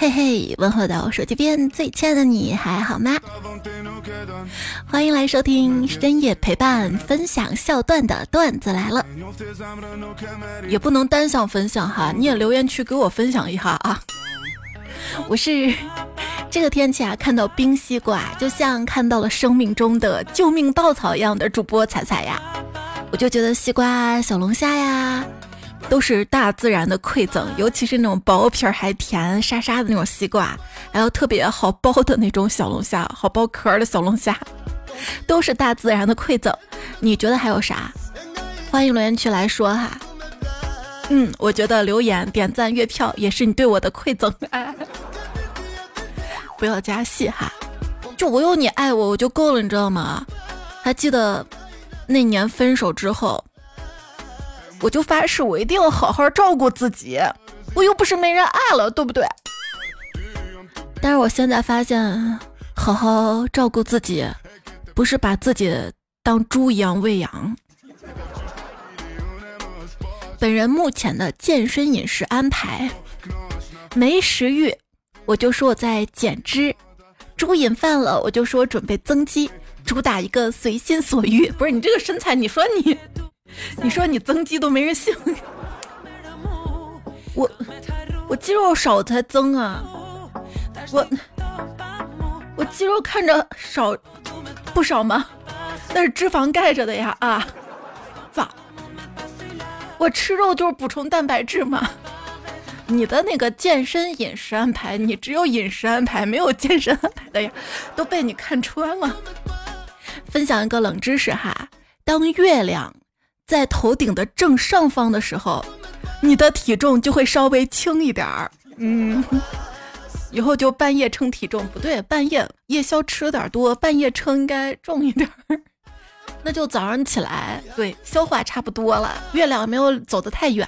嘿嘿，问候到手机边最亲爱的你还好吗？欢迎来收听深夜陪伴分享笑段的段子来了，也不能单向分享哈，你也留言区给我分享一下啊。我是这个天气啊，看到冰西瓜就像看到了生命中的救命稻草一样的主播彩彩呀，我就觉得西瓜、小龙虾呀。都是大自然的馈赠，尤其是那种薄皮儿还甜沙沙的那种西瓜，还有特别好剥的那种小龙虾，好剥壳的小龙虾，都是大自然的馈赠。你觉得还有啥？欢迎留言区来说哈。嗯，我觉得留言、点赞、月票也是你对我的馈赠。不要加戏哈，就我有你爱我我就够了，你知道吗？还记得那年分手之后。我就发誓，我一定要好好照顾自己。我又不是没人爱了，对不对？但是我现在发现，好好照顾自己，不是把自己当猪一样喂养。本人目前的健身饮食安排：没食欲，我就说我在减脂；猪瘾犯了，我就说准备增肌，主打一个随心所欲。不是你这个身材，你说你。你说你增肌都没人信，我我肌肉少才增啊，我我肌肉看着少不少吗？那是脂肪盖着的呀啊！咋？我吃肉就是补充蛋白质嘛。你的那个健身饮食安排，你只有饮食安排，没有健身安排的呀，都被你看穿了。分享一个冷知识哈，当月亮。在头顶的正上方的时候，你的体重就会稍微轻一点儿。嗯，以后就半夜称体重不对，半夜夜宵吃的点多，半夜称应该重一点儿。那就早上起来，对，消化差不多了，月亮没有走得太远。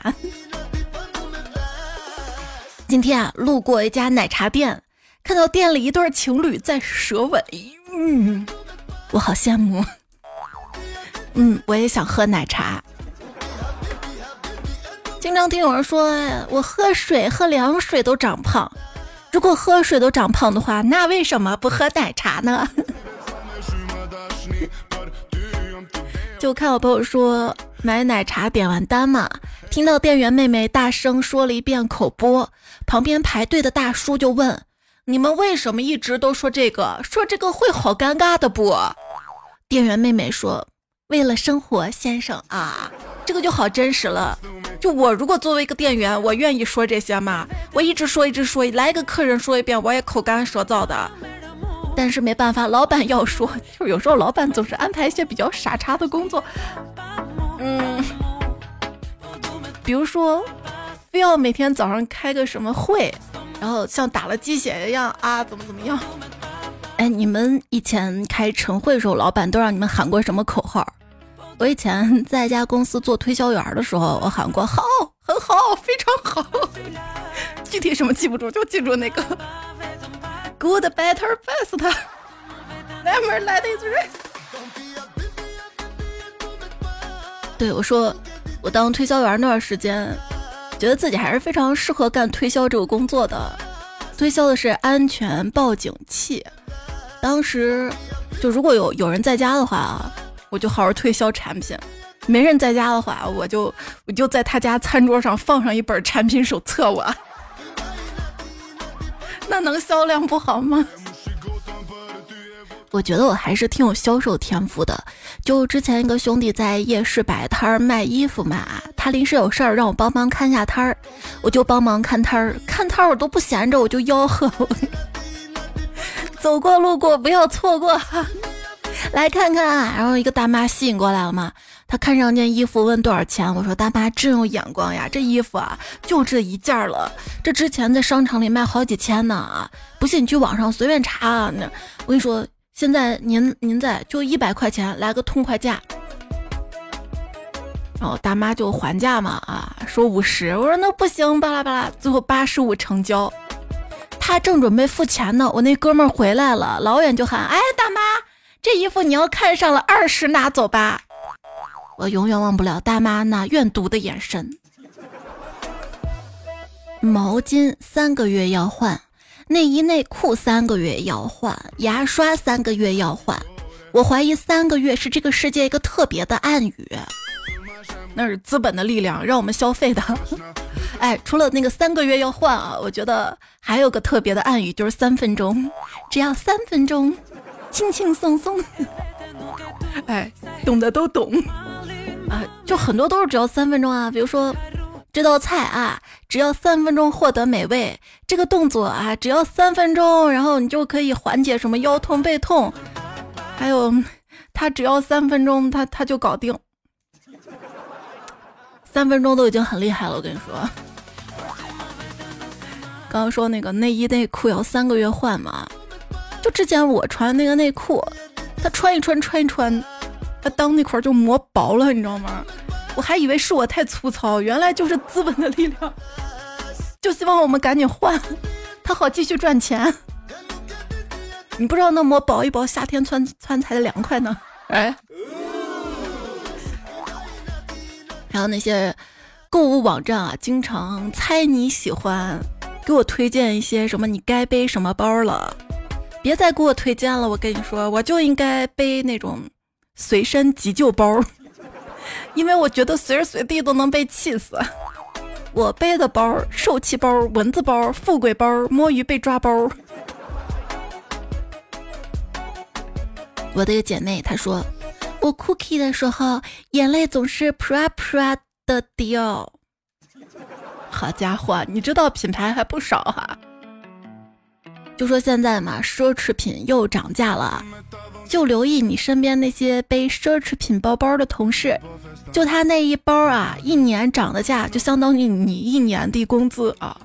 今天啊，路过一家奶茶店，看到店里一对情侣在舌吻，嗯，我好羡慕。嗯，我也想喝奶茶。经常听有人说，我喝水喝凉水都长胖。如果喝水都长胖的话，那为什么不喝奶茶呢？就看我朋友说买奶茶点完单嘛，听到店员妹妹大声说了一遍口播，旁边排队的大叔就问：“你们为什么一直都说这个？说这个会好尴尬的不？”店员妹妹说。为了生活，先生啊，这个就好真实了。就我如果作为一个店员，我愿意说这些吗？我一直说，一直说，来一个客人说一遍，我也口干舌燥的。但是没办法，老板要说，就有时候老板总是安排一些比较傻叉的工作。嗯，比如说，非要每天早上开个什么会，然后像打了鸡血一样啊，怎么怎么样？哎，你们以前开晨会的时候，老板都让你们喊过什么口号？我以前在一家公司做推销员的时候，我喊过“好，很好，非常好”。具体什么记不住，就记住那个 “good, better, best”。Never let it rest。对我说，我当推销员那段时间，觉得自己还是非常适合干推销这个工作的。推销的是安全报警器。当时就如果有有人在家的话啊。我就好好推销产品，没人在家的话，我就我就在他家餐桌上放上一本产品手册，我 那能销量不好吗？我觉得我还是挺有销售天赋的。就之前一个兄弟在夜市摆摊儿卖衣服嘛，他临时有事儿让我帮忙看下摊儿，我就帮忙看摊儿，看摊儿我都不闲着，我就吆喝，走过路过不要错过。来看看，然后一个大妈吸引过来了嘛。她看上件衣服，问多少钱。我说大妈真有眼光呀，这衣服啊就这一件了。这之前在商场里卖好几千呢啊！不信你去网上随便查啊。那我跟你说，现在您您在就一百块钱，来个痛快价。然后大妈就还价嘛啊，说五十。我说那不行，巴拉巴拉，最后八十五成交。他正准备付钱呢，我那哥们儿回来了，老远就喊：“哎，大妈！”这衣服你要看上了，二十拿走吧。我永远忘不了大妈那怨毒的眼神。毛巾三个月要换，内衣内裤三个月要换，牙刷三个月要换。我怀疑三个月是这个世界一个特别的暗语，那是资本的力量让我们消费的。哎，除了那个三个月要换啊，我觉得还有个特别的暗语，就是三分钟，只要三分钟，轻轻松松。哎，懂的都懂啊，就很多都是只要三分钟啊，比如说。这道菜啊，只要三分钟获得美味。这个动作啊，只要三分钟，然后你就可以缓解什么腰痛背痛。还有，他只要三分钟，他他就搞定。三分钟都已经很厉害了，我跟你说。刚刚说那个内衣内裤要三个月换嘛，就之前我穿那个内裤，他穿一穿穿一穿，他裆那块就磨薄了，你知道吗？我还以为是我太粗糙，原来就是资本的力量，就希望我们赶紧换，他好继续赚钱。你不知道那膜薄一薄，夏天穿穿才凉快呢。哎，还有那些购物网站啊，经常猜你喜欢，给我推荐一些什么你该背什么包了，别再给我推荐了。我跟你说，我就应该背那种随身急救包。因为我觉得随时随地都能被气死。我背的包：受气包、蚊子包、富贵包、摸鱼被抓包。我的一个姐妹她说，我 cookie 的时候眼泪总是 pra pra 的掉。好家伙，你知道品牌还不少哈。就说现在嘛，奢侈品又涨价了。就留意你身边那些背奢侈品包包的同事，就他那一包啊，一年涨的价就相当于你一年的工资啊。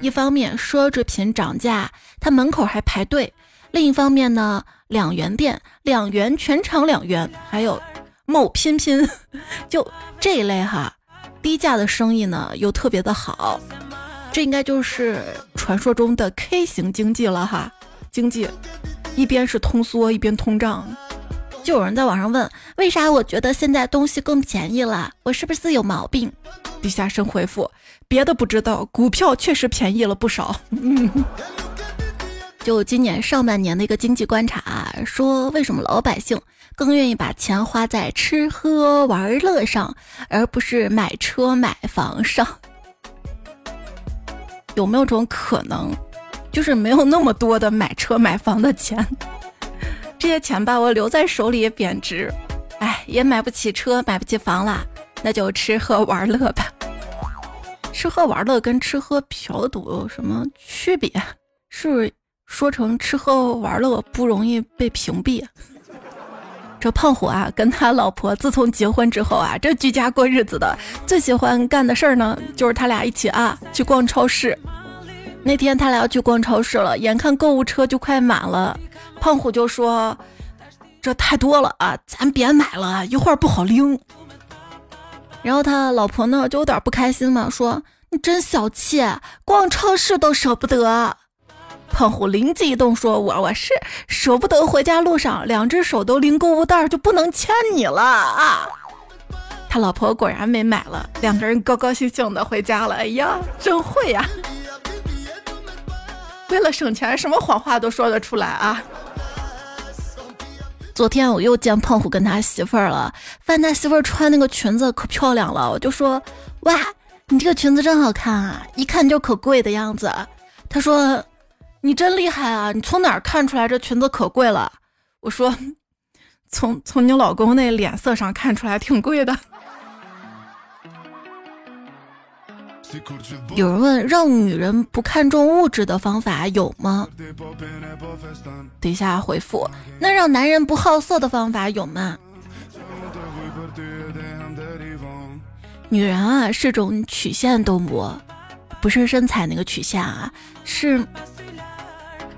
一方面奢侈品涨价，他门口还排队；另一方面呢，两元店两元全场两元，还有某拼拼，就这一类哈，低价的生意呢又特别的好。这应该就是传说中的 K 型经济了哈，经济。一边是通缩，一边通胀，就有人在网上问，为啥我觉得现在东西更便宜了？我是不是有毛病？底下生回复，别的不知道，股票确实便宜了不少。就今年上半年的一个经济观察，说为什么老百姓更愿意把钱花在吃喝玩乐上，而不是买车买房上？有没有种可能？就是没有那么多的买车买房的钱，这些钱吧，我留在手里也贬值，哎，也买不起车，买不起房啦，那就吃喝玩乐吧。吃喝玩乐跟吃喝嫖赌有什么区别？是说成吃喝玩乐不容易被屏蔽？这胖虎啊，跟他老婆自从结婚之后啊，这居家过日子的最喜欢干的事儿呢，就是他俩一起啊去逛超市。那天他俩要去逛超市了，眼看购物车就快满了，胖虎就说：“这太多了啊，咱别买了，一会儿不好拎。”然后他老婆呢就有点不开心嘛，说：“你真小气，逛超市都舍不得。”胖虎灵机一动说：“我我是舍不得回家路上两只手都拎购物袋，就不能牵你了啊。”他老婆果然没买了，两个人高高兴兴的回家了。哎呀，真会呀！为了省钱，什么谎话都说得出来啊！昨天我又见胖虎跟他媳妇儿了，范大媳妇儿穿那个裙子可漂亮了，我就说：“哇，你这个裙子真好看啊，一看就可贵的样子。”他说：“你真厉害啊，你从哪儿看出来这裙子可贵了？” 我说：“从从你老公那脸色上看出来挺贵的。”有人问，让女人不看重物质的方法有吗？底下回复，那让男人不好色的方法有吗？女人啊，是种曲线动物，不是身材那个曲线啊，是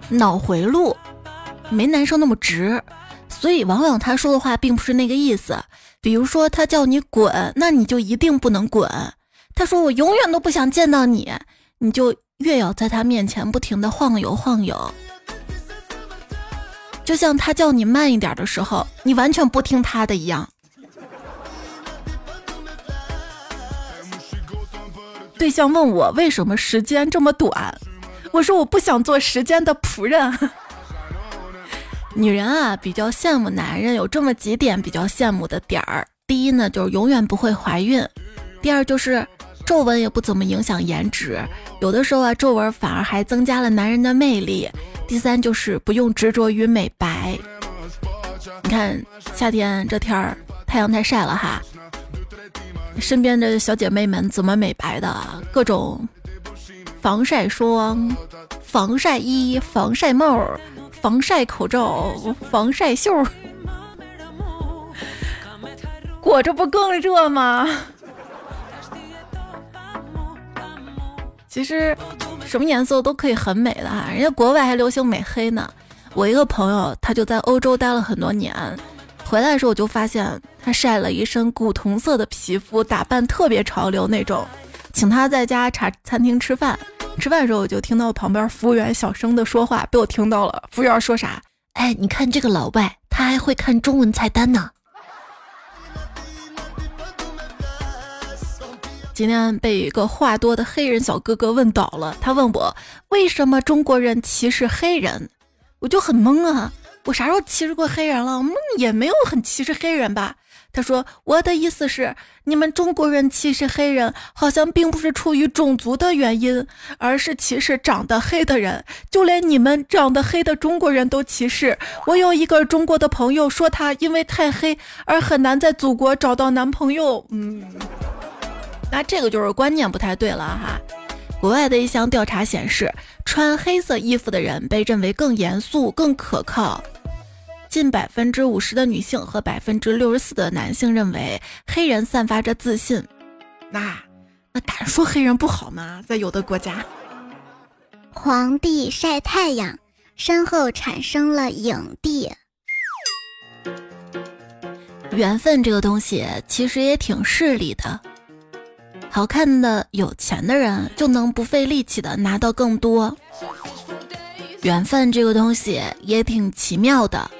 脑回路，没男生那么直，所以往往他说的话并不是那个意思。比如说，他叫你滚，那你就一定不能滚。他说：“我永远都不想见到你，你就越要在他面前不停的晃悠晃悠。就像他叫你慢一点的时候，你完全不听他的一样。”对象问我为什么时间这么短，我说我不想做时间的仆人。女人啊，比较羡慕男人有这么几点比较羡慕的点儿。第一呢，就是永远不会怀孕；第二就是皱纹也不怎么影响颜值，有的时候啊，皱纹反而还增加了男人的魅力；第三就是不用执着于美白。你看夏天这天儿太阳太晒了哈，身边的小姐妹们怎么美白的？各种防晒霜、防晒衣、防晒帽。防晒口罩、防晒袖，裹着不更热吗？其实什么颜色都可以很美的哈，人家国外还流行美黑呢。我一个朋友，他就在欧洲待了很多年，回来的时候我就发现他晒了一身古铜色的皮肤，打扮特别潮流那种。请他在家茶餐厅吃饭。吃饭的时候，我就听到旁边服务员小声的说话，被我听到了。服务员说啥？哎，你看这个老外，他还会看中文菜单呢。今天被一个话多的黑人小哥哥问倒了。他问我为什么中国人歧视黑人，我就很懵啊。我啥时候歧视过黑人了？我们也没有很歧视黑人吧。他说：“我的意思是，你们中国人歧视黑人，好像并不是出于种族的原因，而是歧视长得黑的人。就连你们长得黑的中国人都歧视。我有一个中国的朋友说，他因为太黑而很难在祖国找到男朋友。嗯，那这个就是观念不太对了哈。国外的一项调查显示，穿黑色衣服的人被认为更严肃、更可靠。”近百分之五十的女性和百分之六十四的男性认为黑人散发着自信。那那敢说黑人不好吗？在有的国家，皇帝晒太阳，身后产生了影帝。缘分这个东西其实也挺势利的，好看的、有钱的人就能不费力气的拿到更多。缘分这个东西也挺奇妙的。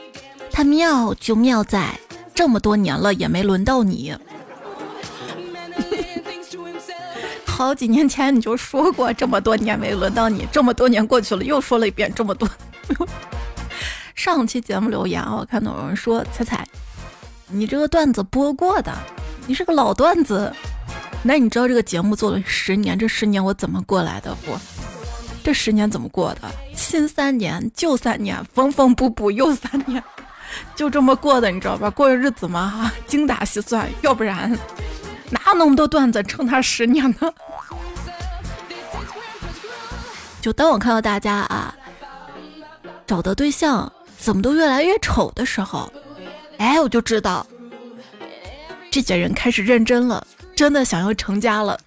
它妙就妙在这么多年了也没轮到你。好几年前你就说过这么多年没轮到你，这么多年过去了又说了一遍这么多。上期节目留言我看到有人说彩彩，你这个段子播过的，你是个老段子。那你知道这个节目做了十年，这十年我怎么过来的不？这十年怎么过的？新三年，旧三年，缝缝补补又三年。就这么过的，你知道吧？过日子嘛，哈，精打细算，要不然哪有那么多段子撑他十年呢？就当我看到大家啊，找的对象怎么都越来越丑的时候，哎，我就知道这些人开始认真了，真的想要成家了。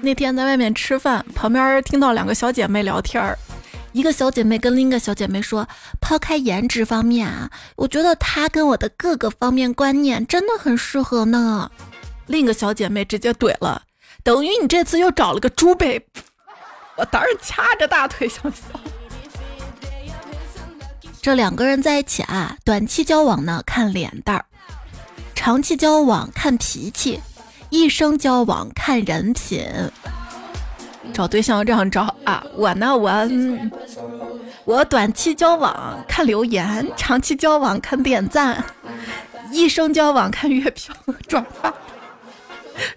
那天在外面吃饭，旁边听到两个小姐妹聊天儿。一个小姐妹跟另一个小姐妹说：“抛开颜值方面啊，我觉得他跟我的各个方面观念真的很适合呢。”另一个小姐妹直接怼了：“等于你这次又找了个猪呗！”我当时掐着大腿想笑。这两个人在一起啊，短期交往呢看脸蛋儿，长期交往看脾气，一生交往看人品。找对象要这样找啊！我呢，我我短期交往看留言，长期交往看点赞，一生交往看月票 转发。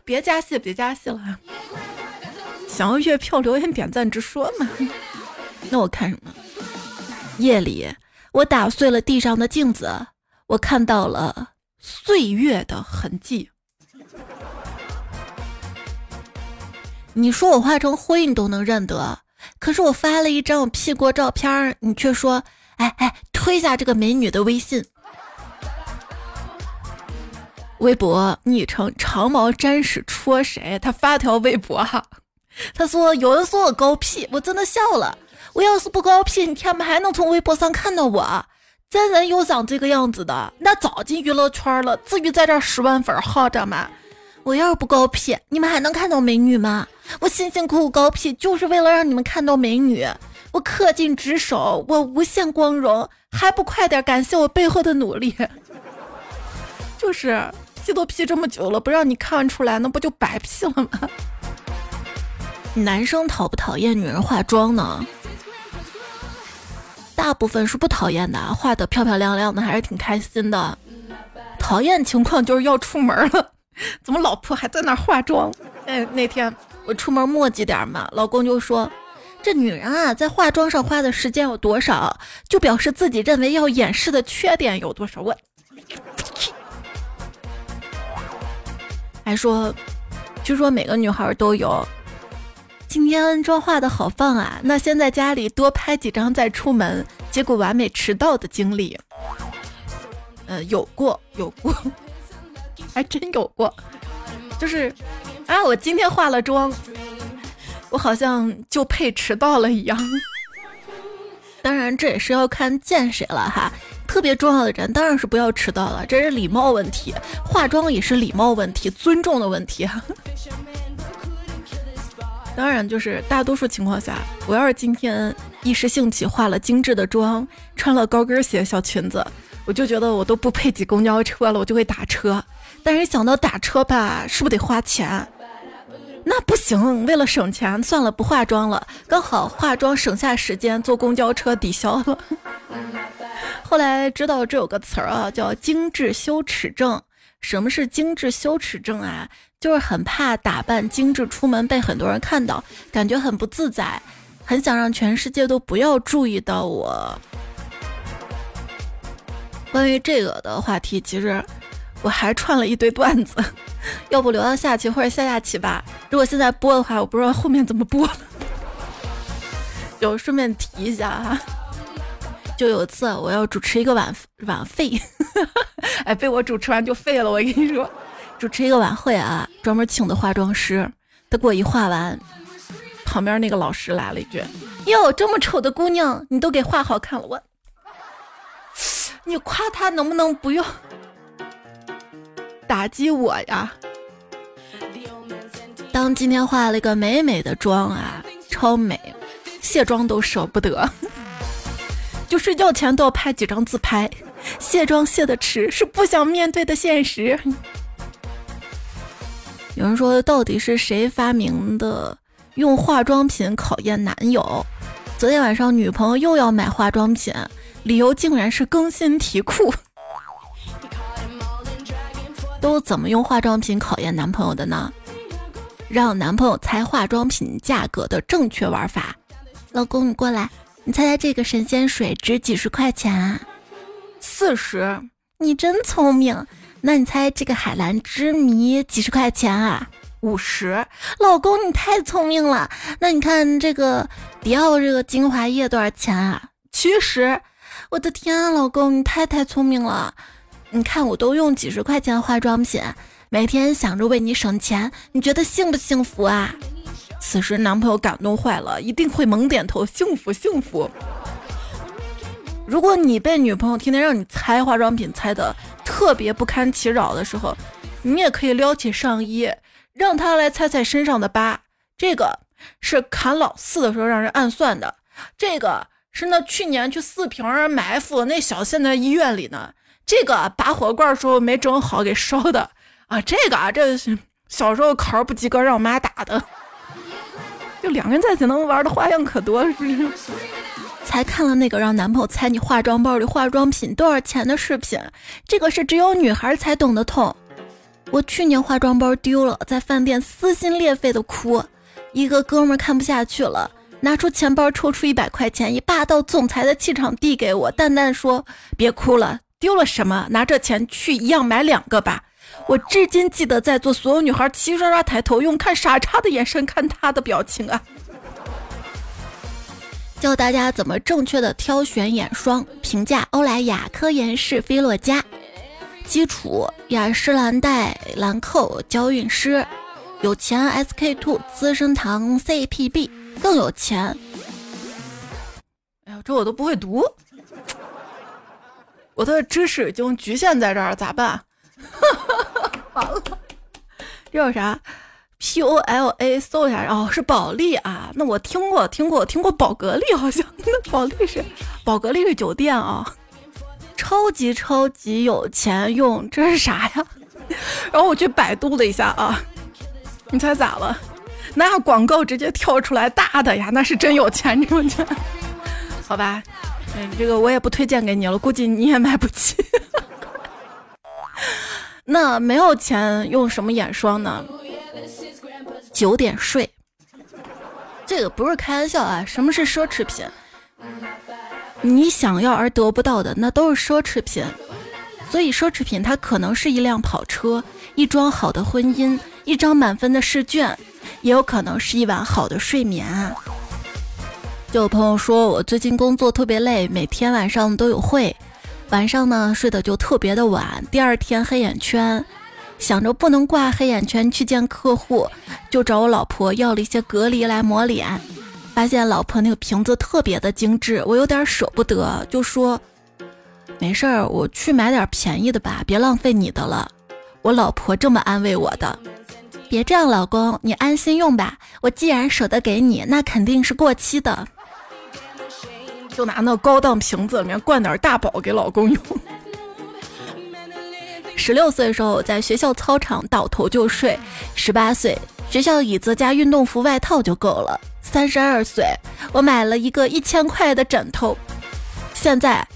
别加戏，别加戏了。想要月票、留言、点赞，直说嘛。那我看什么？夜里，我打碎了地上的镜子，我看到了岁月的痕迹。你说我化成灰你都能认得，可是我发了一张我 P 过照片，你却说，哎哎，推下这个美女的微信。微博昵称长毛沾屎戳谁？他发条微博哈，他说有人说我高 P，我真的笑了。我要是不高 P，你天不还能从微博上看到我？真人有长这个样子的，那早进娱乐圈了，至于在这十万粉耗着吗？我要是不高 P，你们还能看到美女吗？我辛辛苦苦高 P，就是为了让你们看到美女。我恪尽职守，我无限光荣，还不快点感谢我背后的努力？就是 P 都 P 这么久了，不让你看出来，那不就白 P 了吗？男生讨不讨厌女人化妆呢？大部分是不讨厌的，画的漂漂亮亮的，还是挺开心的。讨厌情况就是要出门了，怎么老婆还在那化妆？哎，那天我出门磨叽点嘛，老公就说：“这女人啊，在化妆上花的时间有多少，就表示自己认为要掩饰的缺点有多少。”我还 说，据说每个女孩都有。今天妆化的好棒啊！那先在家里多拍几张再出门，结果完美迟到的经历，呃，有过，有过，还真有过。就是，啊，我今天化了妆，我好像就配迟到了一样。当然，这也是要看见谁了哈。特别重要的人，当然是不要迟到了，这是礼貌问题。化妆也是礼貌问题，尊重的问题哈。当然，就是大多数情况下，我要是今天一时兴起化了精致的妆，穿了高跟鞋、小裙子，我就觉得我都不配挤公交车了，我就会打车。但是想到打车吧，是不是得花钱？那不行，为了省钱，算了，不化妆了。刚好化妆省下时间，坐公交车抵消了。后来知道这有个词儿啊，叫精致羞耻症。什么是精致羞耻症啊？就是很怕打扮精致出门被很多人看到，感觉很不自在，很想让全世界都不要注意到我。关于这个的话题，其实我还串了一堆段子，要不留到下期或者下下期吧。如果现在播的话，我不知道后面怎么播了。就顺便提一下哈，就有一次我要主持一个晚晚会，哎，被我主持完就废了，我跟你说。主持一个晚会啊，专门请的化妆师。他给我一化完，旁边那个老师来了一句：“哟，这么丑的姑娘，你都给画好看了。”我，你夸她能不能不用打击我呀？当今天化了一个美美的妆啊，超美，卸妆都舍不得，就睡觉前都要拍几张自拍。卸妆卸的迟，是不想面对的现实。有人说，到底是谁发明的用化妆品考验男友？昨天晚上女朋友又要买化妆品，理由竟然是更新题库。都怎么用化妆品考验男朋友的呢？让男朋友猜化妆品价格的正确玩法。老公，你过来，你猜猜这个神仙水值几十块钱啊？四十。你真聪明。那你猜这个海蓝之谜几十块钱啊？五十，老公你太聪明了。那你看这个迪奥这个精华液多少钱啊？七十，我的天，啊老公你太太聪明了。你看我都用几十块钱化妆品，每天想着为你省钱，你觉得幸不幸福啊？此时男朋友感动坏了，一定会猛点头，幸福幸福。如果你被女朋友天天让你猜化妆品猜的。特别不堪其扰的时候，你也可以撩起上衣，让他来猜猜身上的疤。这个是砍老四的时候让人暗算的，这个是那去年去四平埋伏那小县在医院里呢。这个拔火罐时候没整好给烧的啊。这个啊，这是小时候考试不及格让我妈打的。就两个人在一起能玩的花样可多，是不是？才看了那个让男朋友猜你化妆包里化妆品多少钱的视频，这个是只有女孩才懂得痛。我去年化妆包丢了，在饭店撕心裂肺的哭，一个哥们看不下去了，拿出钱包抽出一百块钱，以霸道总裁的气场递给我，淡淡说：“别哭了，丢了什么？拿这钱去一样买两个吧。”我至今记得在座所有女孩齐刷刷抬头，用看傻叉的眼神看他的表情啊。教大家怎么正确的挑选眼霜，评价欧莱雅、科颜氏、菲洛嘉。基础雅诗兰黛、兰蔻、娇韵诗。有钱 SK two、资生堂 CPB 更有钱。哎呀，这我都不会读，我的知识已经局限在这儿，咋办？完了，这有啥？P O L A 搜一下，哦，是保利啊。那我听过，听过，听过宝格丽，好像那保利是宝格丽是酒店啊。超级超级有钱用，这是啥呀？然后我去百度了一下啊，你猜咋了？那广告直接跳出来大的呀，那是真有钱，这种钱。好吧，嗯，这个我也不推荐给你了，估计你也买不起。那没有钱用什么眼霜呢？九点睡，这个不是开玩笑啊！什么是奢侈品？你想要而得不到的，那都是奢侈品。所以奢侈品它可能是一辆跑车，一桩好的婚姻，一张满分的试卷，也有可能是一晚好的睡眠。有朋友说我最近工作特别累，每天晚上都有会。晚上呢睡得就特别的晚，第二天黑眼圈，想着不能挂黑眼圈去见客户，就找我老婆要了一些隔离来抹脸，发现老婆那个瓶子特别的精致，我有点舍不得，就说没事儿，我去买点便宜的吧，别浪费你的了。我老婆这么安慰我的，别这样，老公，你安心用吧，我既然舍得给你，那肯定是过期的。就拿那高档瓶子里面灌点大宝给老公用。十六岁的时候在学校操场倒头就睡，十八岁学校椅子加运动服外套就够了。三十二岁我买了一个一千块的枕头，现在。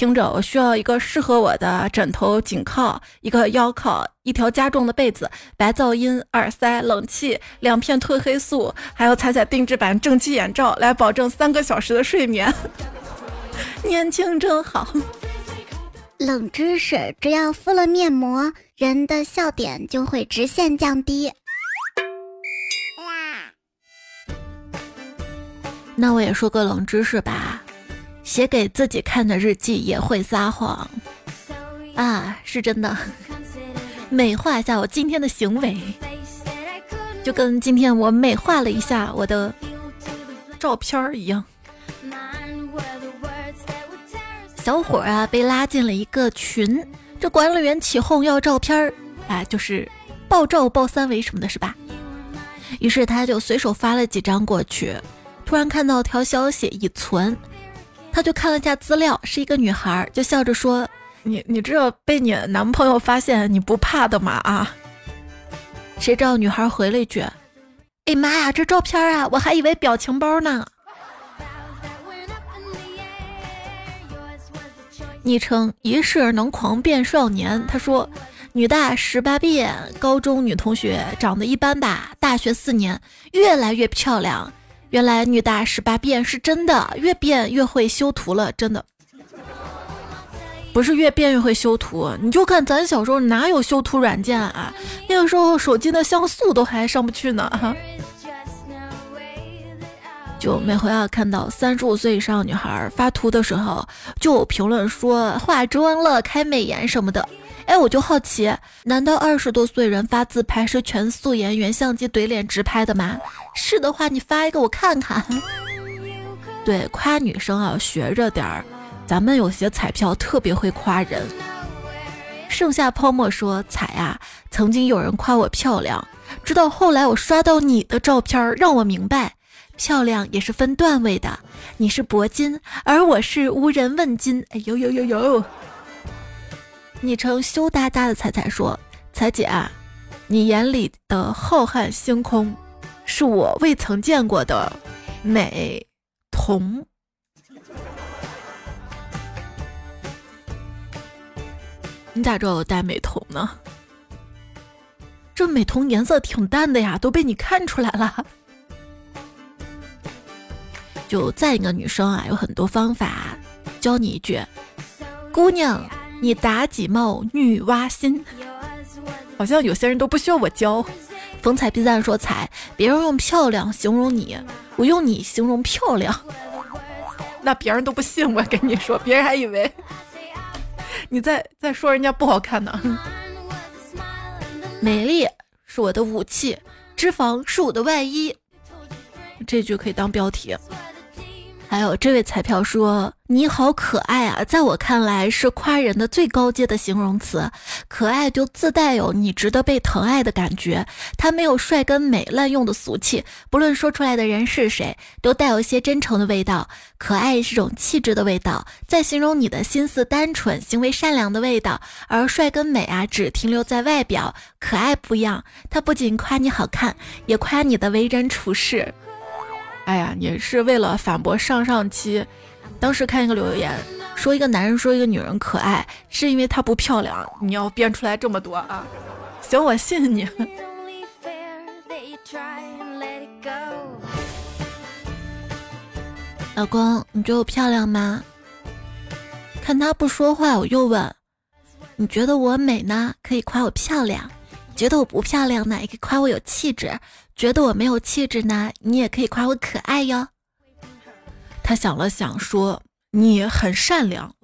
听着，我需要一个适合我的枕头颈靠，一个腰靠，一条加重的被子，白噪音、耳塞、冷气，两片褪黑素，还有彩彩定制版正气眼罩，来保证三个小时的睡眠。年轻真好。冷知识：只要敷了面膜，人的笑点就会直线降低。那我也说个冷知识吧。写给自己看的日记也会撒谎啊，是真的。美化一下我今天的行为，就跟今天我美化了一下我的照片儿一样。小伙啊，被拉进了一个群，这管理员起哄要照片儿，啊，就是爆照、爆三维什么的，是吧？于是他就随手发了几张过去，突然看到条消息已存。他就看了下资料，是一个女孩，就笑着说：“你你这被你男朋友发现你不怕的吗？啊？”谁知道女孩回了一句：“哎妈呀，这照片啊，我还以为表情包呢。”昵称一世能狂变少年，他说：“女大十八变，高中女同学长得一般吧，大学四年越来越漂亮。”原来女大十八变是真的，越变越会修图了，真的不是越变越会修图。你就看咱小时候哪有修图软件啊？那个时候手机的像素都还上不去呢。就每回要看到三十五岁以上女孩发图的时候，就评论说化妆了、开美颜什么的。哎，我就好奇，难道二十多岁人发自拍是全素颜、原相机怼脸直拍的吗？是的话，你发一个我看看。对，夸女生啊，学着点儿。咱们有些彩票特别会夸人。盛夏泡沫说：“彩啊，曾经有人夸我漂亮，直到后来我刷到你的照片，让我明白，漂亮也是分段位的。你是铂金，而我是无人问津。哎呦呦呦呦！”昵称羞答答的彩彩说：“彩姐，你眼里的浩瀚星空，是我未曾见过的美瞳。你咋知道我戴美瞳呢？这美瞳颜色挺淡的呀，都被你看出来了。就赞一个女生啊，有很多方法，教你一句，姑娘。”你妲己貌，女娲心，好像有些人都不需要我教。风采必赞说：“彩，别人用漂亮形容你，我用你形容漂亮，那别人都不信我跟你说，别人还以为 你在在说人家不好看呢。美丽是我的武器，脂肪是我的外衣，这句可以当标题。还有这位彩票说：“你好可爱啊，在我看来是夸人的最高阶的形容词。可爱就自带有你值得被疼爱的感觉，它没有帅跟美滥用的俗气，不论说出来的人是谁，都带有一些真诚的味道。可爱是种气质的味道，在形容你的心思单纯、行为善良的味道。而帅跟美啊，只停留在外表，可爱不一样，它不仅夸你好看，也夸你的为人处事。”哎呀，你是为了反驳上上期，当时看一个留言说一个男人说一个女人可爱，是因为她不漂亮。你要编出来这么多啊？行，我信你。老公，你觉得我漂亮吗？看他不说话，我又问：你觉得我美呢？可以夸我漂亮。觉得我不漂亮呢，也可以夸我有气质；觉得我没有气质呢，你也可以夸我可爱哟。他想了想说：“你很善良，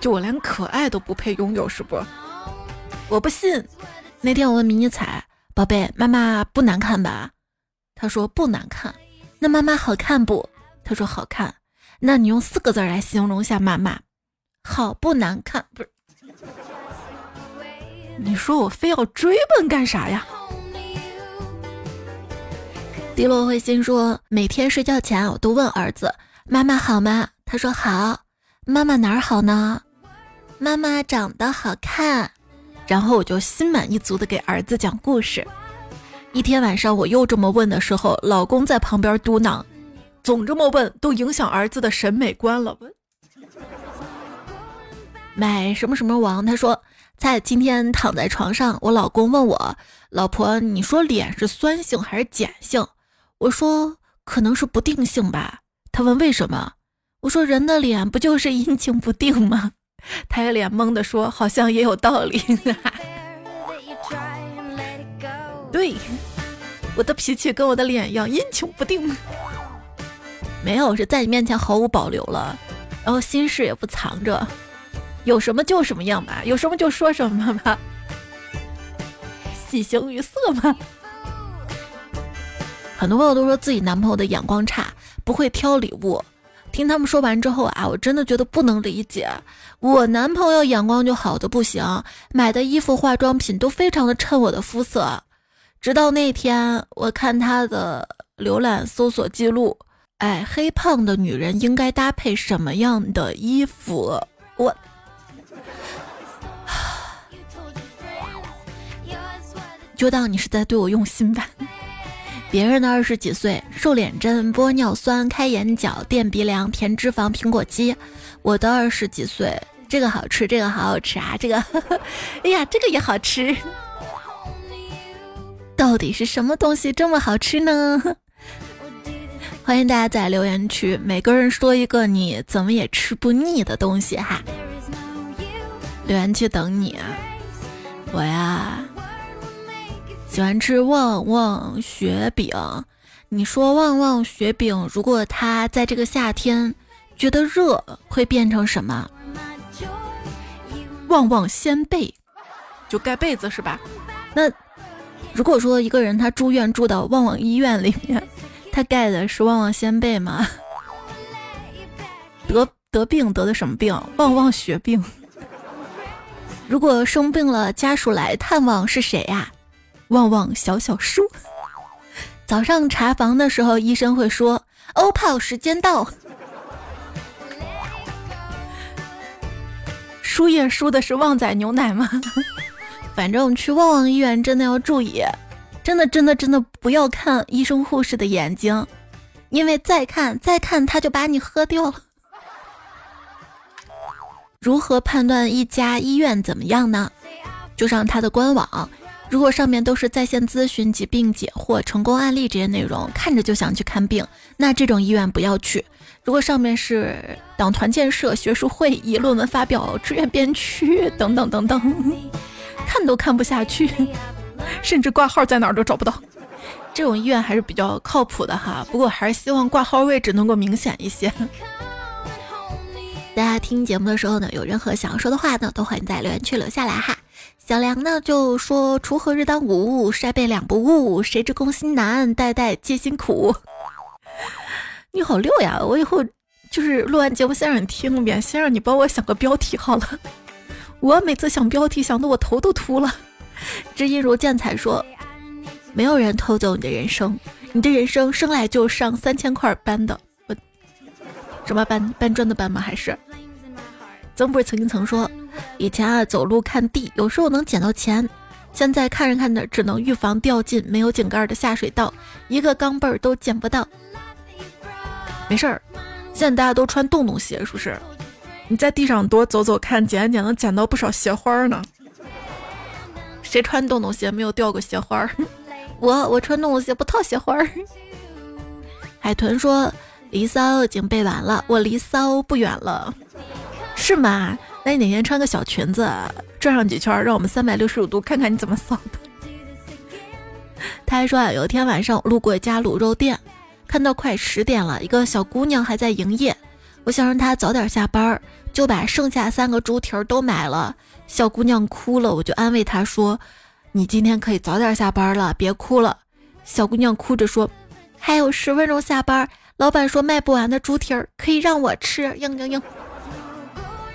就我连可爱都不配拥有，是不？”我不信。那天我问迷你彩宝贝：“妈妈不难看吧？”他说：“不难看。”那妈妈好看不？他说：“好看。”那你用四个字来形容一下妈妈：好不难看？不是。你说我非要追问干啥呀？迪洛会心说，每天睡觉前我都问儿子：“妈妈好吗？”他说：“好。”妈妈哪儿好呢？妈妈长得好看。然后我就心满意足的给儿子讲故事。一天晚上我又这么问的时候，老公在旁边嘟囔：“总这么问，都影响儿子的审美观了。”买什么什么王？他说。在今天躺在床上，我老公问我：“老婆，你说脸是酸性还是碱性？”我说：“可能是不定性吧。”他问：“为什么？”我说：“人的脸不就是阴晴不定吗？” 他一脸懵的说：“好像也有道理。”对，我的脾气跟我的脸一样阴晴不定。没有，是在你面前毫无保留了，然后心事也不藏着。有什么就什么样吧，有什么就说什么吧，喜形于色嘛。很多朋友都说自己男朋友的眼光差，不会挑礼物。听他们说完之后啊，我真的觉得不能理解。我男朋友眼光就好的不行，买的衣服、化妆品都非常的衬我的肤色。直到那天，我看他的浏览搜索记录，哎，黑胖的女人应该搭配什么样的衣服？我。就当你是在对我用心吧。别人的二十几岁，瘦脸针、玻尿酸、开眼角、垫鼻梁、填脂肪、苹果肌。我的二十几岁，这个好吃，这个好好吃啊，这个，哎呀，这个也好吃。到底是什么东西这么好吃呢？欢迎大家在留言区，每个人说一个你怎么也吃不腻的东西哈。留言区等你啊，我呀。喜欢吃旺旺雪饼，你说旺旺雪饼，如果它在这个夏天觉得热，会变成什么？旺旺掀被，就盖被子是吧？那如果说一个人他住院住到旺旺医院里面，他盖的是旺旺掀被吗？得得病得的什么病？旺旺雪病。如果生病了，家属来探望是谁呀？旺旺小小叔，早上查房的时候，医生会说：“欧泡时间到。”输液输的是旺仔牛奶吗？反正去旺旺医院真的要注意，真的真的真的不要看医生护士的眼睛，因为再看再看他就把你喝掉了。如何判断一家医院怎么样呢？就上他的官网。如果上面都是在线咨询、疾病解惑、成功案例这些内容，看着就想去看病，那这种医院不要去。如果上面是党团建设、学术会议、论文发表、志愿编区等等等等，看都看不下去，甚至挂号在哪儿都找不到。这种医院还是比较靠谱的哈，不过还是希望挂号位置能够明显一些。大家听节目的时候呢，有任何想要说的话呢，都欢迎在留言区留下来哈。小梁呢就说：“锄禾日当午，晒被两不误。谁知工薪难，代代皆辛苦。”你好六呀！我以后就是录完节目先让你听一遍，先让你帮我想个标题好了。我每次想标题想的我头都秃了。知音如见彩说：“没有人偷走你的人生，你的人生生来就上三千块班的。我什么搬搬砖的搬吗？还是？曾不是曾经曾说，以前啊走路看地，有时候能捡到钱。现在看着看着，只能预防掉进没有井盖的下水道，一个钢镚儿都捡不到。没事儿，现在大家都穿洞洞鞋，是不是？你在地上多走走看，捡一捡，能捡到不少鞋花呢。谁穿洞洞鞋没有掉过鞋花？我我穿洞洞鞋不套鞋花。海豚说：“离骚已经背完了，我离骚不远了，是吗？那你哪天穿个小裙子？”转上几圈，让我们三百六十五度看看你怎么扫的。他还说啊，有一天晚上路过一家卤肉店，看到快十点了，一个小姑娘还在营业。我想让她早点下班，就把剩下三个猪蹄儿都买了。小姑娘哭了，我就安慰她说：“你今天可以早点下班了，别哭了。”小姑娘哭着说：“还有十分钟下班，老板说卖不完的猪蹄儿可以让我吃。”嘤嘤嘤。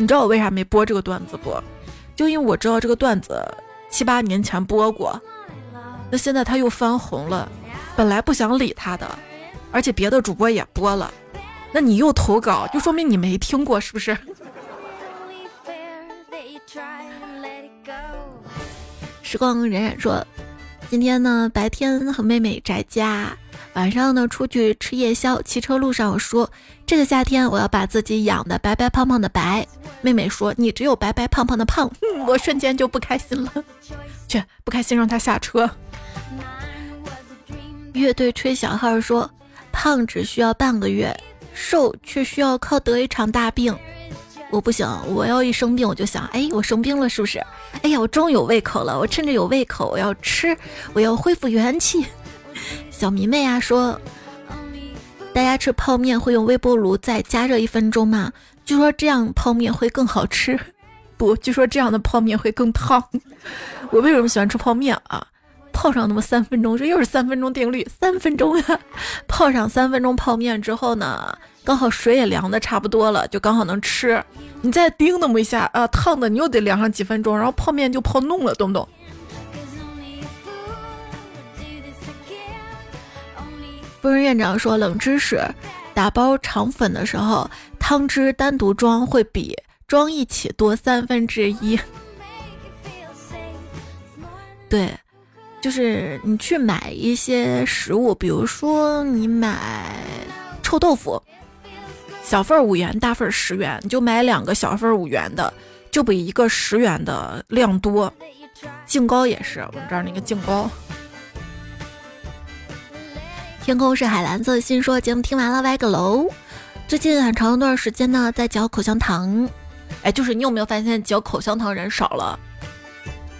你知道我为啥没播这个段子不？就因为我知道这个段子七八年前播过，那现在他又翻红了，本来不想理他的，而且别的主播也播了，那你又投稿，就说明你没听过，是不是？时光荏苒说，今天呢白天和妹妹宅家。晚上呢，出去吃夜宵，骑车路上说：“这个夏天我要把自己养的白白胖胖的白。”妹妹说：“你只有白白胖胖的胖。”我瞬间就不开心了，去不开心让他下车。乐队吹小号说：“胖只需要半个月，瘦却需要靠得一场大病。”我不行，我要一生病我就想，哎，我生病了是不是？哎呀，我终于有胃口了，我趁着有胃口，我要吃，我要恢复元气。小迷妹啊说，大家吃泡面会用微波炉再加热一分钟吗？据说这样泡面会更好吃。不，据说这样的泡面会更烫。我为什么喜欢吃泡面啊？泡上那么三分钟，这又是三分钟定律，三分钟呀。泡上三分钟泡面之后呢，刚好水也凉的差不多了，就刚好能吃。你再叮那么一下啊，烫的你又得凉上几分钟，然后泡面就泡弄了，懂不懂？夫人院长说：“冷知识，打包肠粉的时候，汤汁单独装会比装一起多三分之一。对，就是你去买一些食物，比如说你买臭豆腐，小份五元，大份十元，你就买两个小份五元的，就比一个十元的量多。净糕也是，我们这儿那个净糕。”天空是海蓝色。心说节目听完了，歪个楼。最近很长一段时间呢，在嚼口香糖。哎，就是你有没有发现嚼口香糖人少了？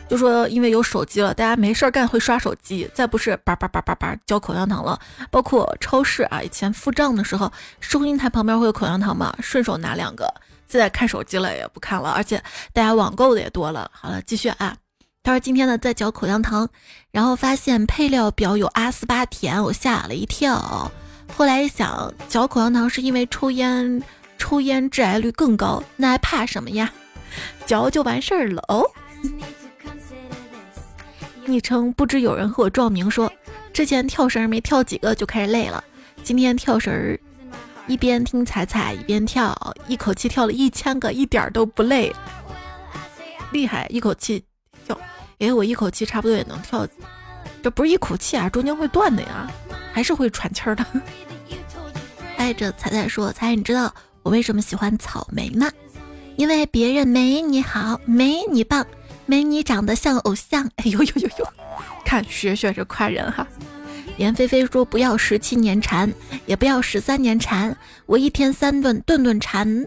就说因为有手机了，大家没事儿干会刷手机，再不是叭叭叭叭叭嚼口香糖了。包括超市啊，以前付账的时候，收银台旁边会有口香糖嘛，顺手拿两个。现在看手机了也不看了，而且大家网购的也多了。好了，继续啊。他说：“今天呢，在嚼口香糖，然后发现配料表有阿斯巴甜，我吓了一跳。后来一想，嚼口香糖是因为抽烟，抽烟致癌率更高，那还怕什么呀？嚼就完事儿了哦。”昵称不知有人和我撞名说，之前跳绳没跳几个就开始累了，今天跳绳儿，一边听彩彩一边跳，一口气跳了一千个，一点都不累，厉害，一口气。哎，我一口气差不多也能跳，这不是一口气啊，中间会断的呀，还是会喘气儿的。爱着彩彩说：“彩，你知道我为什么喜欢草莓吗？因为别人没你好，没你棒，没你长得像偶像。”哎呦呦呦呦，看学学这夸人哈。严菲菲说：“不要十七年馋，也不要十三年馋，我一天三顿，顿顿馋。”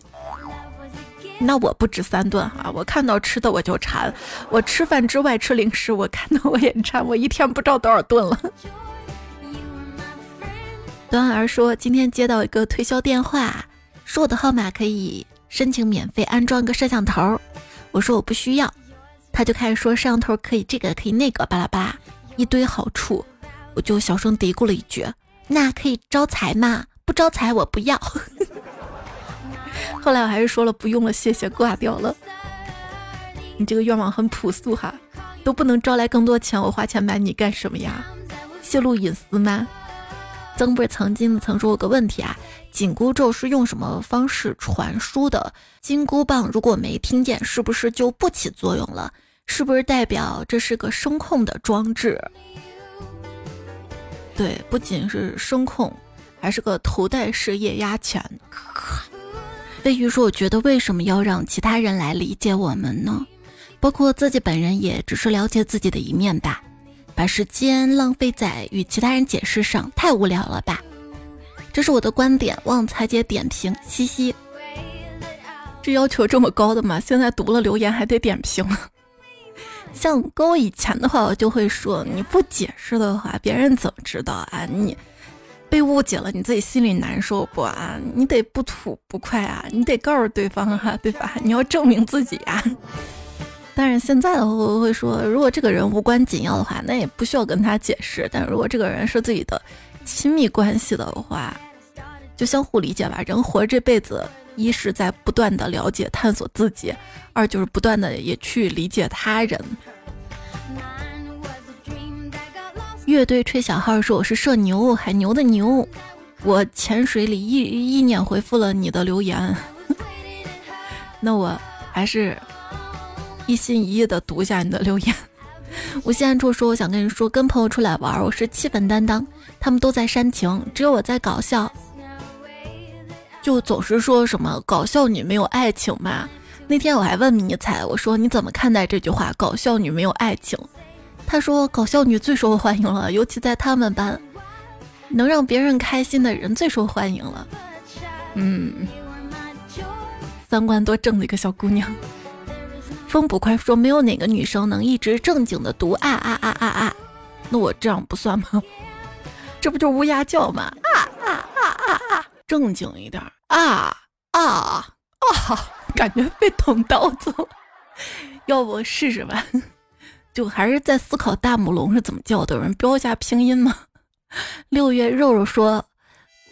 那我不止三顿哈，我看到吃的我就馋，我吃饭之外吃零食，我看到我也馋，我一天不知道多少顿了。端儿说今天接到一个推销电话，说我的号码可以申请免费安装个摄像头，我说我不需要，他就开始说摄像头可以这个可以那个巴拉巴拉一堆好处，我就小声嘀咕了一句，那可以招财吗？不招财我不要。后来我还是说了不用了，谢谢，挂掉了。你这个愿望很朴素哈，都不能招来更多钱，我花钱买你干什么呀？泄露隐私吗？曾不是曾经曾说过个问题啊，紧箍咒是用什么方式传输的？金箍棒如果没听见，是不是就不起作用了？是不是代表这是个声控的装置？对，不仅是声控，还是个头戴式液压钳。飞鱼说：“我觉得为什么要让其他人来理解我们呢？包括自己本人，也只是了解自己的一面吧。”把时间浪费在与其他人解释上，太无聊了吧？这是我的观点，望彩姐点评。嘻嘻，这要求这么高的吗？现在读了留言还得点评。像跟我以前的话，我就会说，你不解释的话，别人怎么知道啊？你被误解了，你自己心里难受不啊？你得不吐不快啊？你得告诉对方啊，对吧？你要证明自己啊。但是现在的话，我会说，如果这个人无关紧要的话，那也不需要跟他解释。但如果这个人是自己的亲密关系的话，就相互理解吧。人活这辈子，一是在不断的了解、探索自己，二就是不断的也去理解他人。乐队吹小号说我是社牛，海牛的牛。我潜水里一一念回复了你的留言，那我还是。一心一意的读一下你的留言。我现在就说，我想跟你说，跟朋友出来玩，我是气氛担当，他们都在煽情，只有我在搞笑。就总是说什么搞笑女没有爱情嘛。那天我还问迷彩，我说你怎么看待这句话？搞笑女没有爱情？他说搞笑女最受欢迎了，尤其在他们班，能让别人开心的人最受欢迎了。嗯，三观多正的一个小姑娘。风不快说没有哪个女生能一直正经的读啊啊啊啊啊，那我这样不算吗？这不就乌鸦叫吗？啊啊啊啊啊！正经一点啊啊啊！感觉被捅刀子了，要不试试吧？就还是在思考大母龙是怎么叫的，有人标一下拼音吗？六月肉肉说，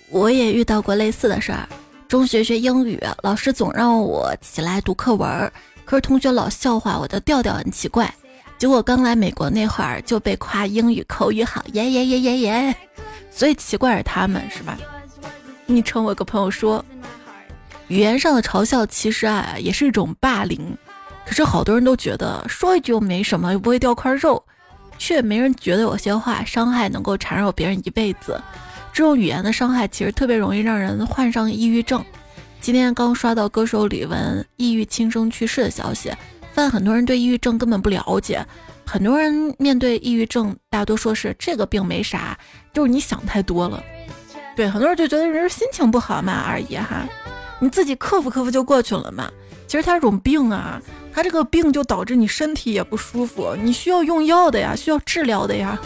我也遇到过类似的事儿。中学学英语，老师总让我起来读课文。可是同学老笑话我的调调很奇怪，结果刚来美国那会儿就被夸英语口语好，耶耶耶耶耶，所以奇怪是他们是吧？昵称我有个朋友说，语言上的嘲笑其实啊也是一种霸凌，可是好多人都觉得说一句又没什么，又不会掉块肉，却没人觉得有些话伤害能够缠绕别人一辈子。这种语言的伤害其实特别容易让人患上抑郁症。今天刚刷到歌手李玟抑郁轻生去世的消息，发现很多人对抑郁症根本不了解。很多人面对抑郁症，大多说是这个病没啥，就是你想太多了。对，很多人就觉得人心情不好嘛而已哈，你自己克服克服就过去了嘛。其实它是种病啊，他这个病就导致你身体也不舒服，你需要用药的呀，需要治疗的呀。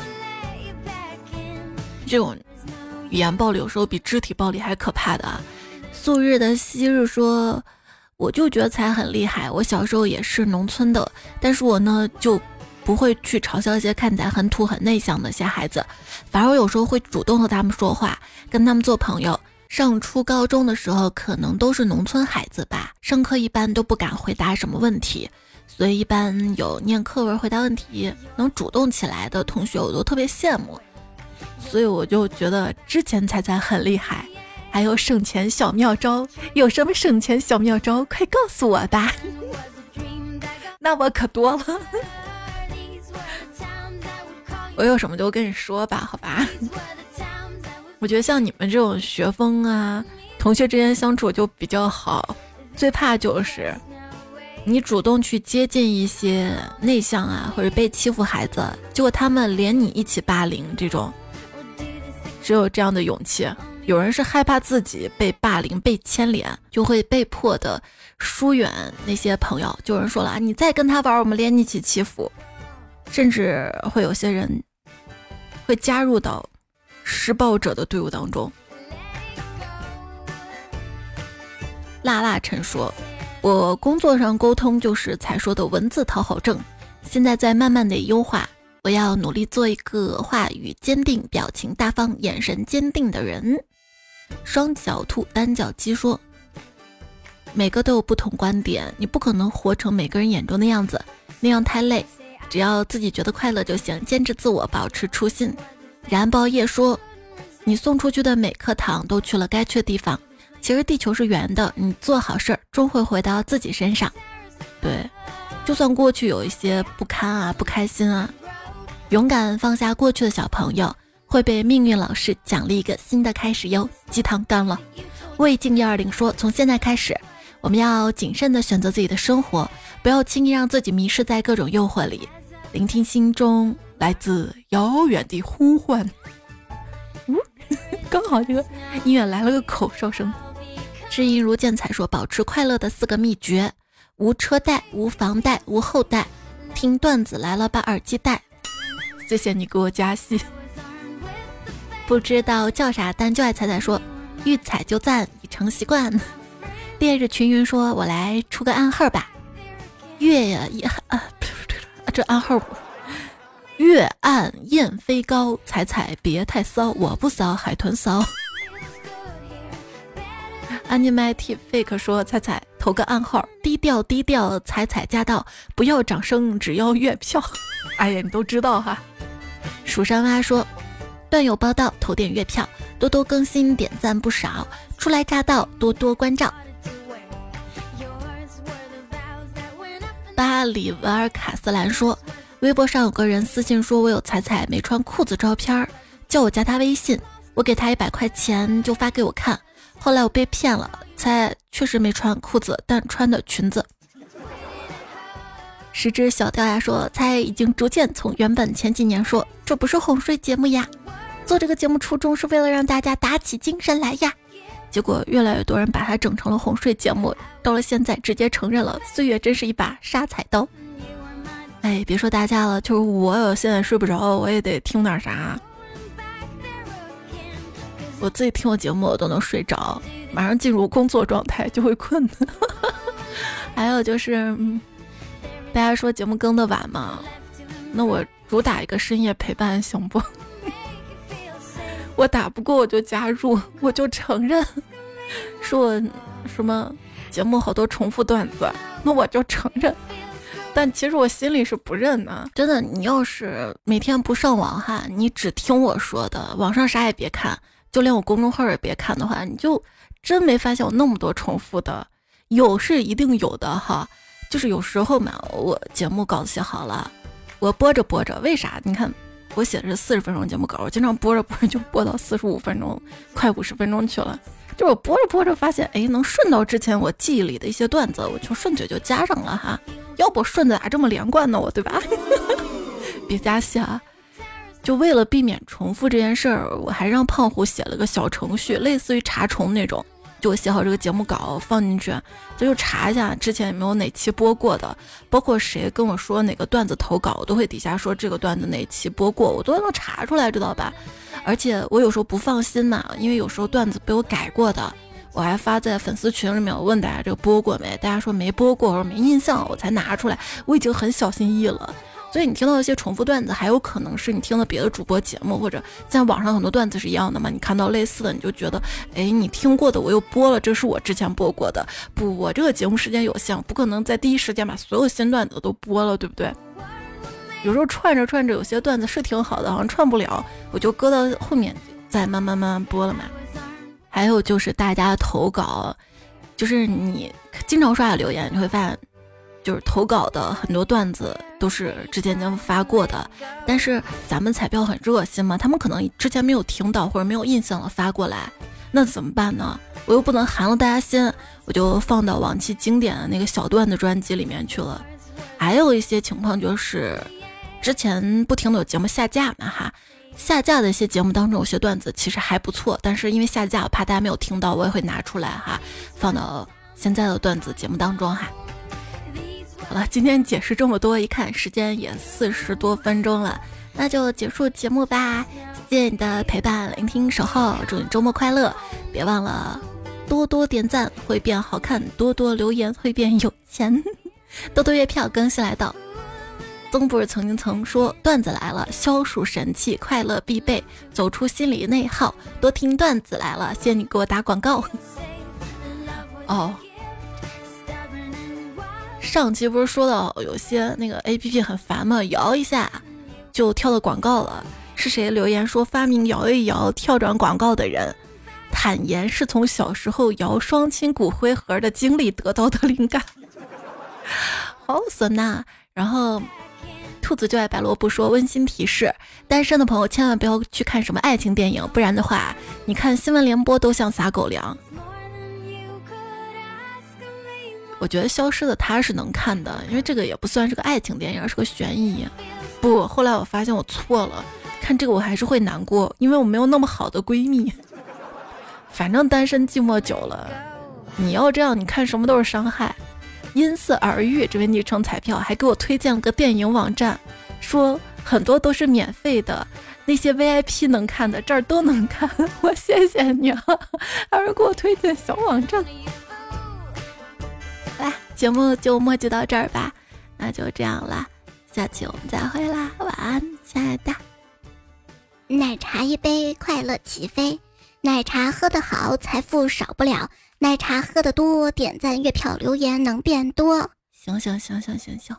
这种语言暴力有时候比肢体暴力还可怕的啊。素日的昔日说，我就觉得才很厉害。我小时候也是农村的，但是我呢就不会去嘲笑一些看起来很土、很内向的些孩子，反而我有时候会主动和他们说话，跟他们做朋友。上初高中的时候，可能都是农村孩子吧，上课一般都不敢回答什么问题，所以一般有念课文回答问题能主动起来的同学，我都特别羡慕。所以我就觉得之前彩彩很厉害。还有省钱小妙招，有什么省钱小妙招？快告诉我吧！那我可多了，我有什么就跟你说吧，好吧？我觉得像你们这种学风啊，同学之间相处就比较好。最怕就是你主动去接近一些内向啊或者被欺负孩子，结果他们连你一起霸凌，这种只有这样的勇气。有人是害怕自己被霸凌、被牵连，就会被迫的疏远那些朋友。就有人说了啊，你再跟他玩，我们连你一起欺负。甚至会有些人会加入到施暴者的队伍当中。辣辣陈说：“我工作上沟通就是才说的文字讨好症，现在在慢慢的优化。我要努力做一个话语坚定、表情大方、眼神坚定的人。”双脚兔单脚鸡说：“每个都有不同观点，你不可能活成每个人眼中的样子，那样太累。只要自己觉得快乐就行，坚持自我，保持初心。”燃爆夜说：“你送出去的每颗糖都去了该去的地方。其实地球是圆的，你做好事儿终会回到自己身上。对，就算过去有一些不堪啊、不开心啊，勇敢放下过去的小朋友。”会被命运老师奖励一个新的开始哟，鸡汤干了。魏静幺二零说：“从现在开始，我们要谨慎的选择自己的生活，不要轻易让自己迷失在各种诱惑里。聆听心中来自遥远的呼唤。”嗯，刚好这个音乐来了个口哨声。知音如见彩说：“保持快乐的四个秘诀：无车贷、无房贷、无后代。听段子来了，把耳机戴。谢谢你给我加戏。”不知道叫啥，但就爱彩彩说，遇彩就赞，已成习惯。烈日群云说：“我来出个暗号吧。”月呀，啊，这暗号，月暗雁飞高，彩彩别太骚，我不骚，海豚骚。Animatic Fake 说：“彩彩投个暗号，低调低调，彩彩驾到，不要掌声，只要月票。”哎呀，你都知道哈。蜀山蛙说。段友报道，投点月票，多多更新，点赞不少。初来乍到，多多关照。巴里维尔卡斯兰说，微博上有个人私信说我有彩彩没穿裤子照片，叫我加他微信。我给他一百块钱就发给我看，后来我被骗了，彩确实没穿裤子，但穿的裙子。十只小掉牙说，猜已经逐渐从原本前几年说这不是哄睡节目呀，做这个节目初衷是为了让大家打起精神来呀，结果越来越多人把它整成了哄睡节目，到了现在直接承认了，岁月真是一把杀彩刀。哎，别说大家了，就是我现在睡不着，我也得听点啥。我自己听我节目我都能睡着，马上进入工作状态就会困。还有就是。大家说节目更的晚吗？那我主打一个深夜陪伴行不？我打不过我就加入，我就承认。说我什么节目好多重复段子，那我就承认。但其实我心里是不认的。真的，你要是每天不上网哈，你只听我说的，网上啥也别看，就连我公众号也别看的话，你就真没发现有那么多重复的。有是一定有的哈。就是有时候嘛，我节目稿子写好了，我播着播着，为啥？你看我写的是四十分钟节目稿，我经常播着播着就播到四十五分钟，快五十分钟去了。就我播着播着发现，哎，能顺到之前我记忆里的一些段子，我就顺嘴就加上了哈。要不顺子咋这么连贯呢？我对吧？别加戏啊！就为了避免重复这件事儿，我还让胖虎写了个小程序，类似于查重那种。就我写好这个节目稿放进去，就查一下之前有没有哪期播过的，包括谁跟我说哪个段子投稿，我都会底下说这个段子哪期播过，我都能查出来，知道吧？而且我有时候不放心嘛，因为有时候段子被我改过的，我还发在粉丝群里面，我问大家这个播过没？大家说没播过，我说没印象，我才拿出来。我已经很小心翼翼了。所以你听到一些重复段子，还有可能是你听了别的主播节目，或者在网上很多段子是一样的嘛？你看到类似的，你就觉得，哎，你听过的我又播了，这是我之前播过的。不，我这个节目时间有限，不可能在第一时间把所有新段子都播了，对不对？有时候串着串着，有些段子是挺好的，好像串不了，我就搁到后面再慢慢慢慢播了嘛。还有就是大家投稿，就是你经常刷的留言，你会发现。就是投稿的很多段子都是之前已经发过的，但是咱们彩票很热心嘛，他们可能之前没有听到或者没有印象了发过来，那怎么办呢？我又不能寒了大家心，我就放到往期经典的那个小段子专辑里面去了。还有一些情况就是，之前不停的有节目下架嘛哈，下架的一些节目当中有些段子其实还不错，但是因为下架，我怕大家没有听到，我也会拿出来哈，放到现在的段子节目当中哈。好了，今天解释这么多，一看时间也四十多分钟了，那就结束节目吧。谢谢你的陪伴、聆听、守候，祝你周末快乐！别忘了多多点赞会变好看，多多留言会变有钱，多多月票更新来到曾不是曾经曾说段子来了，消暑神器，快乐必备，走出心理内耗，多听段子来了。谢谢你给我打广告。哦，上期不是说到有些那个 A P P 很烦吗？摇一下就跳到广告了。是谁留言说发明摇一摇跳转广告的人，坦言是从小时候摇双亲骨灰盒的经历得到的灵感。好损呐！然后。兔子就爱白萝卜说温馨提示：单身的朋友千万不要去看什么爱情电影，不然的话，你看新闻联播都像撒狗粮。我觉得消失的他是能看的，因为这个也不算是个爱情电影，是个悬疑。不，后来我发现我错了，看这个我还是会难过，因为我没有那么好的闺蜜。反正单身寂寞久了，你要这样，你看什么都是伤害。因色而遇，这位昵称彩票还给我推荐了个电影网站，说很多都是免费的，那些 VIP 能看的这儿都能看。我谢谢你啊，还是给我推荐小网站。来，节目就墨迹到这儿吧，那就这样啦，下期我们再会啦，晚安，亲爱的。奶茶一杯，快乐起飞。奶茶喝得好，财富少不了。奶茶喝得多，点赞、月票、留言能变多。行行行行行行。